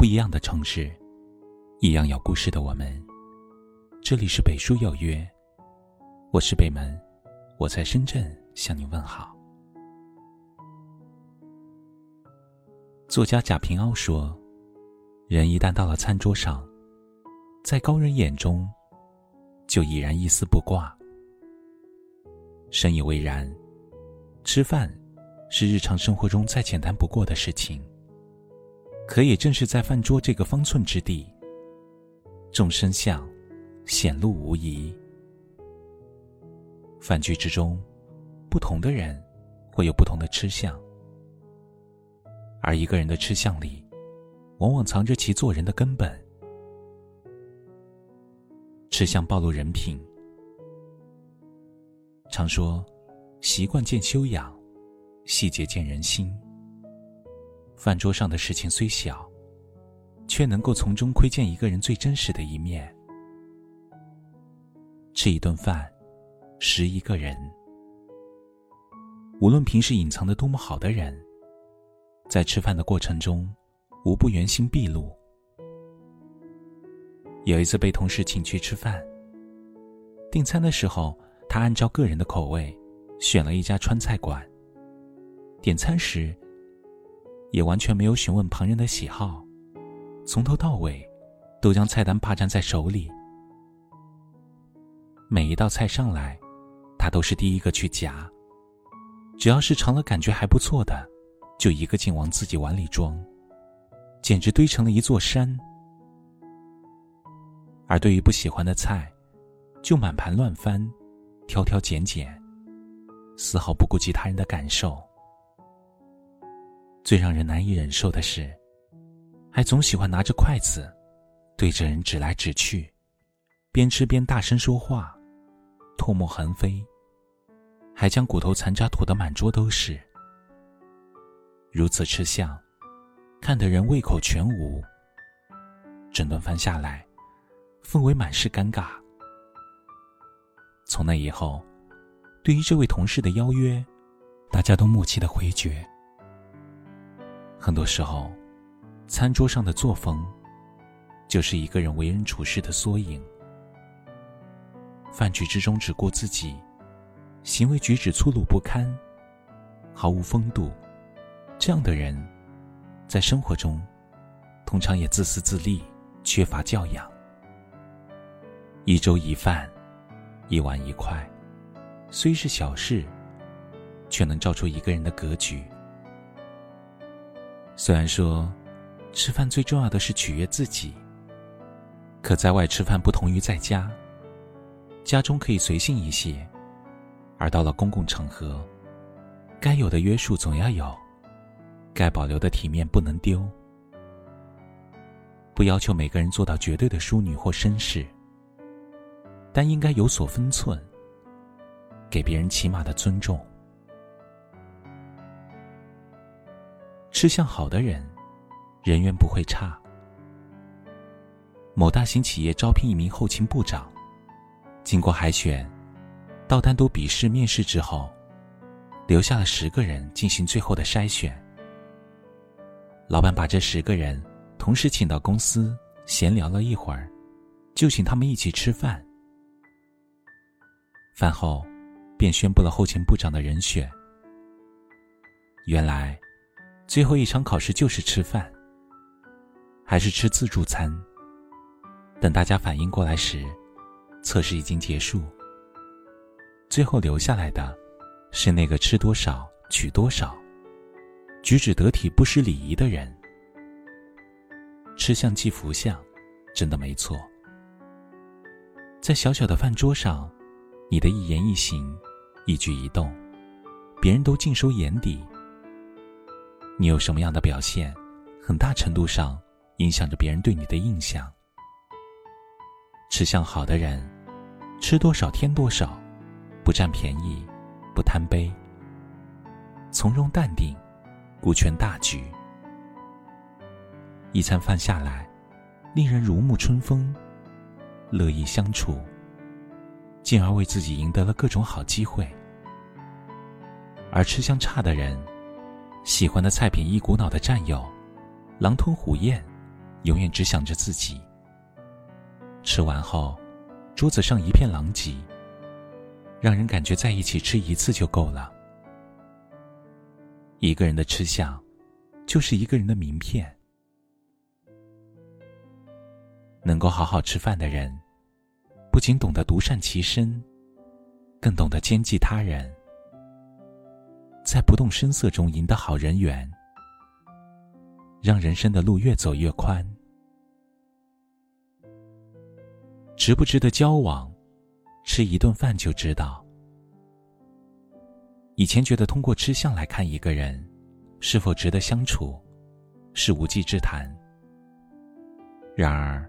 不一样的城市，一样有故事的我们。这里是北书有约，我是北门，我在深圳向你问好。作家贾平凹说：“人一旦到了餐桌上，在高人眼中，就已然一丝不挂。深以为然。吃饭是日常生活中再简单不过的事情。”可也正是在饭桌这个方寸之地，众生相显露无遗。饭局之中，不同的人会有不同的吃相，而一个人的吃相里，往往藏着其做人的根本。吃相暴露人品。常说，习惯见修养，细节见人心。饭桌上的事情虽小，却能够从中窥见一个人最真实的一面。吃一顿饭，识一个人。无论平时隐藏的多么好的人，在吃饭的过程中，无不原形毕露。有一次被同事请去吃饭，订餐的时候，他按照个人的口味，选了一家川菜馆。点餐时。也完全没有询问旁人的喜好，从头到尾，都将菜单霸占在手里。每一道菜上来，他都是第一个去夹。只要是尝了感觉还不错的，就一个劲往自己碗里装，简直堆成了一座山。而对于不喜欢的菜，就满盘乱翻，挑挑拣拣，丝毫不顾及他人的感受。最让人难以忍受的是，还总喜欢拿着筷子，对着人指来指去，边吃边大声说话，唾沫横飞，还将骨头残渣吐得满桌都是。如此吃相，看得人胃口全无。整顿饭下来，氛围满是尴尬。从那以后，对于这位同事的邀约，大家都默契的回绝。很多时候，餐桌上的作风，就是一个人为人处事的缩影。饭局之中只顾自己，行为举止粗鲁不堪，毫无风度，这样的人，在生活中，通常也自私自利，缺乏教养。一粥一饭，一碗一筷，虽是小事，却能照出一个人的格局。虽然说，吃饭最重要的是取悦自己。可在外吃饭不同于在家，家中可以随性一些，而到了公共场合，该有的约束总要有，该保留的体面不能丢。不要求每个人做到绝对的淑女或绅士，但应该有所分寸，给别人起码的尊重。吃相好的人，人缘不会差。某大型企业招聘一名后勤部长，经过海选，到单独笔试面试之后，留下了十个人进行最后的筛选。老板把这十个人同时请到公司闲聊了一会儿，就请他们一起吃饭。饭后，便宣布了后勤部长的人选。原来。最后一场考试就是吃饭，还是吃自助餐。等大家反应过来时，测试已经结束。最后留下来的，是那个吃多少取多少、举止得体不失礼仪的人。吃相即福相，真的没错。在小小的饭桌上，你的一言一行、一举一动，别人都尽收眼底。你有什么样的表现，很大程度上影响着别人对你的印象。吃相好的人，吃多少添多少，不占便宜，不贪杯，从容淡定，顾全大局。一餐饭下来，令人如沐春风，乐意相处，进而为自己赢得了各种好机会。而吃相差的人，喜欢的菜品一股脑的占有，狼吞虎咽，永远只想着自己。吃完后，桌子上一片狼藉，让人感觉在一起吃一次就够了。一个人的吃相，就是一个人的名片。能够好好吃饭的人，不仅懂得独善其身，更懂得兼济他人，在不动声色中赢得好人缘，让人生的路越走越宽。值不值得交往，吃一顿饭就知道。以前觉得通过吃相来看一个人是否值得相处，是无稽之谈。然而，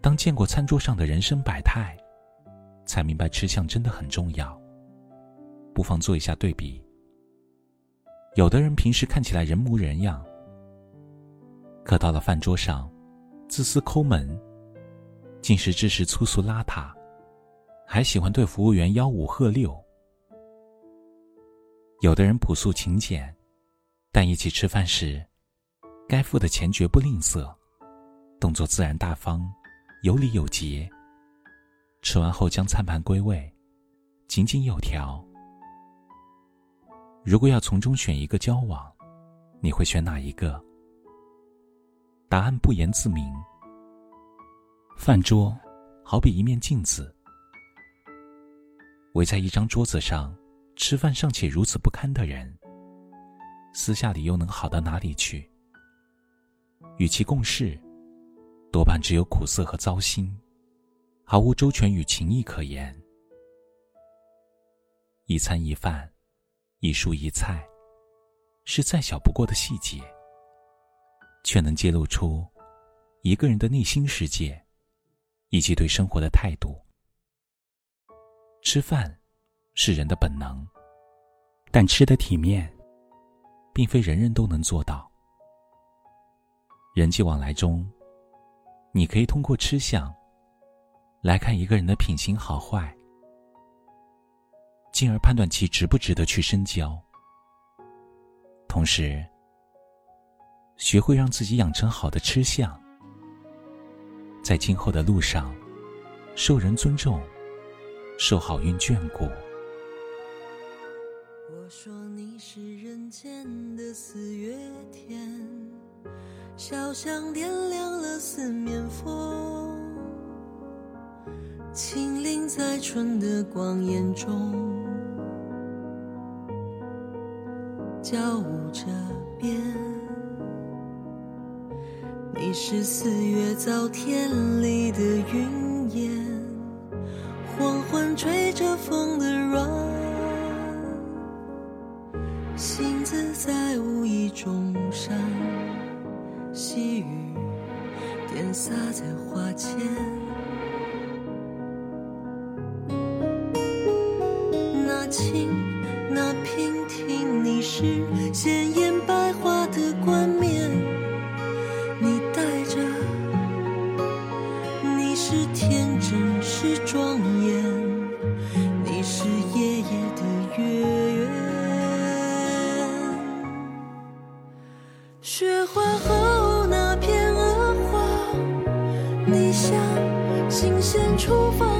当见过餐桌上的人生百态，才明白吃相真的很重要。不妨做一下对比。有的人平时看起来人模人样，可到了饭桌上，自私抠门，进食之时粗俗邋遢，还喜欢对服务员吆五喝六。有的人朴素勤俭，但一起吃饭时，该付的钱绝不吝啬，动作自然大方。有礼有节。吃完后将餐盘归位，井井有条。如果要从中选一个交往，你会选哪一个？答案不言自明。饭桌好比一面镜子，围在一张桌子上吃饭尚且如此不堪的人，私下里又能好到哪里去？与其共事。多半只有苦涩和糟心，毫无周全与情谊可言。一餐一饭，一蔬一菜，是再小不过的细节，却能揭露出一个人的内心世界，以及对生活的态度。吃饭是人的本能，但吃的体面，并非人人都能做到。人际往来中。你可以通过吃相来看一个人的品行好坏，进而判断其值不值得去深交。同时，学会让自己养成好的吃相，在今后的路上受人尊重，受好运眷顾。我说你是人间的四月天。小巷点亮了四面风，轻灵在春的光艳中，交舞着边。你是四月早天里的云烟，黄昏吹着风的软，星子在无意中闪。细雨点洒在花前，是鲜艳百花的冠冕，你带着，你是天真是庄严，你是夜夜的月圆，雪花后。那片鹅黄，你像新鲜出发。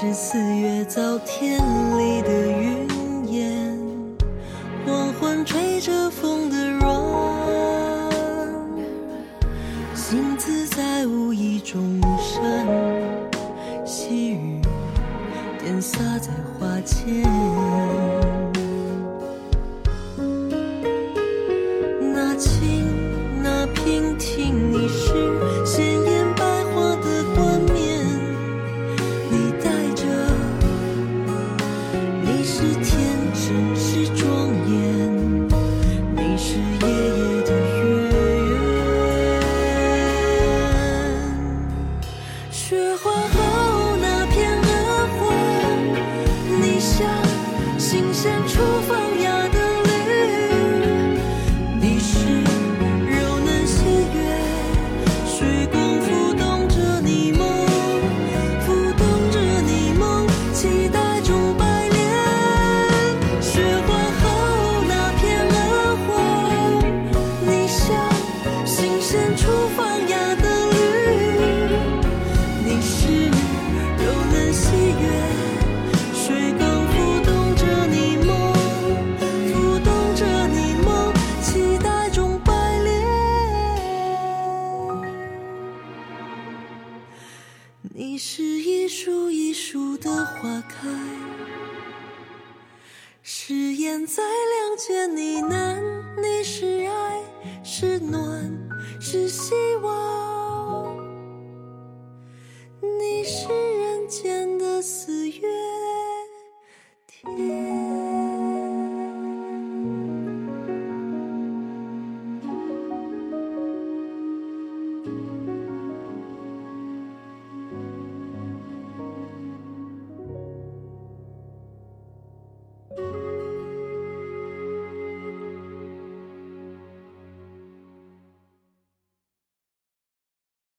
是四月早天里的云烟，黄昏吹着风的软，星子在无意中闪，细雨点洒在花前。你是一树一树的花开，誓言在两间呢喃。你是爱，是暖，是希望。